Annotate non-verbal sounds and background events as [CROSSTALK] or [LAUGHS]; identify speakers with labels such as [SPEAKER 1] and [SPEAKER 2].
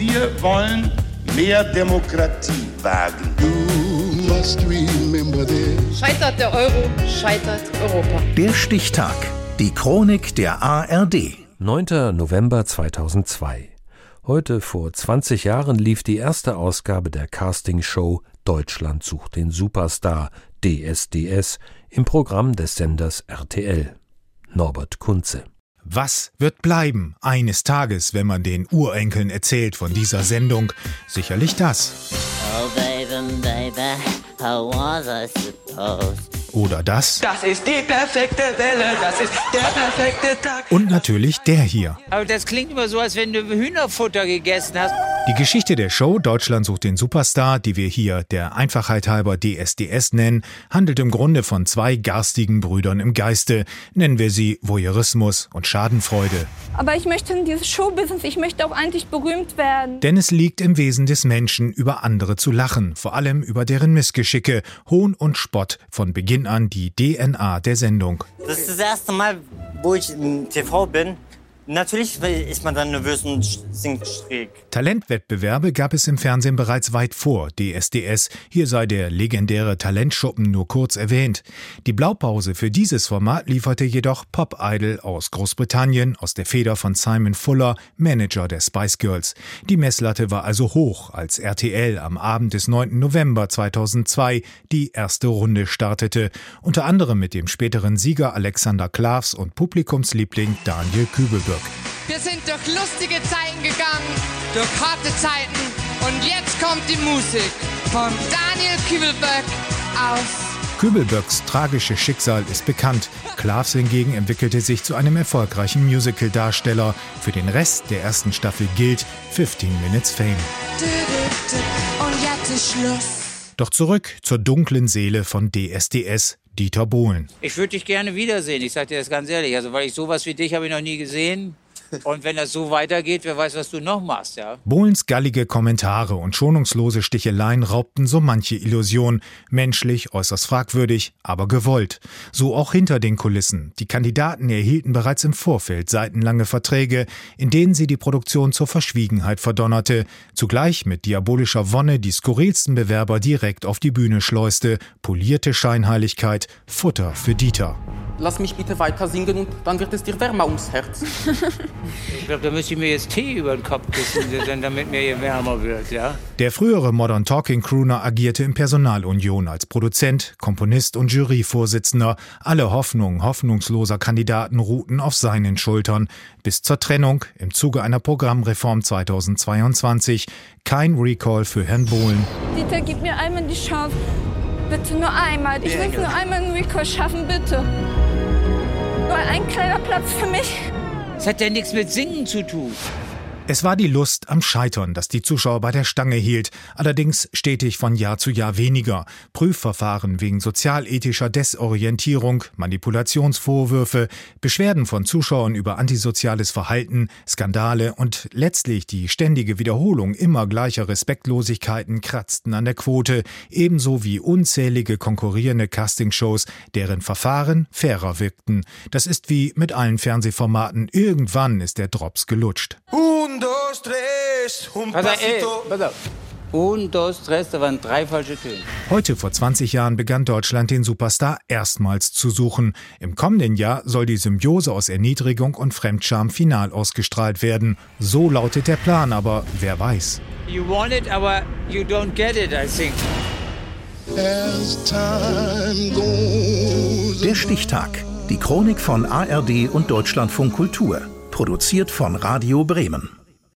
[SPEAKER 1] Wir wollen mehr Demokratie wagen.
[SPEAKER 2] Scheitert der Euro, scheitert Europa.
[SPEAKER 3] Der Stichtag. Die Chronik der ARD.
[SPEAKER 4] 9. November 2002. Heute vor 20 Jahren lief die erste Ausgabe der Castingshow Deutschland sucht den Superstar DSDS im Programm des Senders RTL. Norbert Kunze.
[SPEAKER 5] Was wird bleiben eines Tages, wenn man den Urenkeln erzählt von dieser Sendung? Sicherlich das. Oh, baby, baby, how was I supposed oder das.
[SPEAKER 6] Das ist die perfekte Welle, das ist der perfekte Tag.
[SPEAKER 5] Und natürlich der hier.
[SPEAKER 7] Aber das klingt immer so, als wenn du Hühnerfutter gegessen hast.
[SPEAKER 5] Die Geschichte der Show Deutschland sucht den Superstar, die wir hier der Einfachheit halber DSDS nennen, handelt im Grunde von zwei garstigen Brüdern im Geiste. Nennen wir sie Voyeurismus und Schadenfreude.
[SPEAKER 8] Aber ich möchte in dieses Showbusiness, ich möchte auch eigentlich berühmt werden.
[SPEAKER 5] Denn es liegt im Wesen des Menschen, über andere zu lachen, vor allem über deren Missgeschicke, Hohn und Spott, von Beginn an die DNA der Sendung.
[SPEAKER 9] Das ist das erste Mal, wo ich im TV bin. Natürlich ist man dann nervös und singt schräg.
[SPEAKER 5] Talentwettbewerbe gab es im Fernsehen bereits weit vor DSDS. Hier sei der legendäre Talentschuppen nur kurz erwähnt. Die Blaupause für dieses Format lieferte jedoch Pop Idol aus Großbritannien aus der Feder von Simon Fuller, Manager der Spice Girls. Die Messlatte war also hoch, als RTL am Abend des 9. November 2002 die erste Runde startete, unter anderem mit dem späteren Sieger Alexander Klavs und Publikumsliebling Daniel Kübelberg.
[SPEAKER 10] Wir sind durch lustige Zeiten gegangen, durch harte Zeiten und jetzt kommt die Musik von Daniel Kübelböck aus
[SPEAKER 5] Kübelböcks tragisches Schicksal ist bekannt. Klavs hingegen entwickelte sich zu einem erfolgreichen Musical-Darsteller. Für den Rest der ersten Staffel gilt 15 Minutes Fame. Und jetzt ist Schluss. Doch zurück zur dunklen Seele von DSDS, Dieter Bohlen.
[SPEAKER 7] Ich würde dich gerne wiedersehen, ich sage dir das ganz ehrlich. Also, weil ich sowas wie dich habe ich noch nie gesehen. Und wenn das so weitergeht, wer weiß, was du noch machst, ja?
[SPEAKER 5] Bohlens gallige Kommentare und schonungslose Sticheleien raubten so manche Illusion. Menschlich äußerst fragwürdig, aber gewollt. So auch hinter den Kulissen. Die Kandidaten erhielten bereits im Vorfeld seitenlange Verträge, in denen sie die Produktion zur Verschwiegenheit verdonnerte, zugleich mit diabolischer Wonne die skurrilsten Bewerber direkt auf die Bühne schleuste, polierte Scheinheiligkeit, Futter für Dieter
[SPEAKER 11] lass mich bitte weiter singen und dann wird es dir wärmer ums Herz.
[SPEAKER 7] ich glaube, da müsste ich mir jetzt Tee über den Kopf küssen, [LAUGHS] damit mir hier wärmer wird, ja?
[SPEAKER 5] Der frühere Modern Talking Crooner agierte in Personalunion als Produzent, Komponist und Juryvorsitzender. Alle Hoffnungen hoffnungsloser Kandidaten ruhten auf seinen Schultern. Bis zur Trennung im Zuge einer Programmreform 2022. Kein Recall für Herrn Bohlen.
[SPEAKER 8] Dieter, gib mir einmal die Chance. Bitte nur einmal. Ich will nur einmal einen Recall schaffen, bitte. Nur ein kleiner Platz für mich.
[SPEAKER 7] Das hat ja nichts mit Singen zu tun.
[SPEAKER 5] Es war die Lust am Scheitern, das die Zuschauer bei der Stange hielt, allerdings stetig von Jahr zu Jahr weniger. Prüfverfahren wegen sozialethischer Desorientierung, Manipulationsvorwürfe, Beschwerden von Zuschauern über antisoziales Verhalten, Skandale und letztlich die ständige Wiederholung immer gleicher Respektlosigkeiten kratzten an der Quote, ebenso wie unzählige konkurrierende Castingshows, deren Verfahren fairer wirkten. Das ist wie mit allen Fernsehformaten, irgendwann ist der Drops gelutscht.
[SPEAKER 7] Un, dos, tres, un pass pasito. Ey, pass auf. Un, dos, tres, da waren drei falsche Töne.
[SPEAKER 5] Heute vor 20 Jahren begann Deutschland den Superstar erstmals zu suchen. Im kommenden Jahr soll die Symbiose aus Erniedrigung und Fremdscham final ausgestrahlt werden. So lautet der Plan, aber wer weiß.
[SPEAKER 7] You want it, aber you don't get it, I think.
[SPEAKER 3] Der Stichtag. Die Chronik von ARD und Deutschlandfunk Kultur. Produziert von Radio Bremen.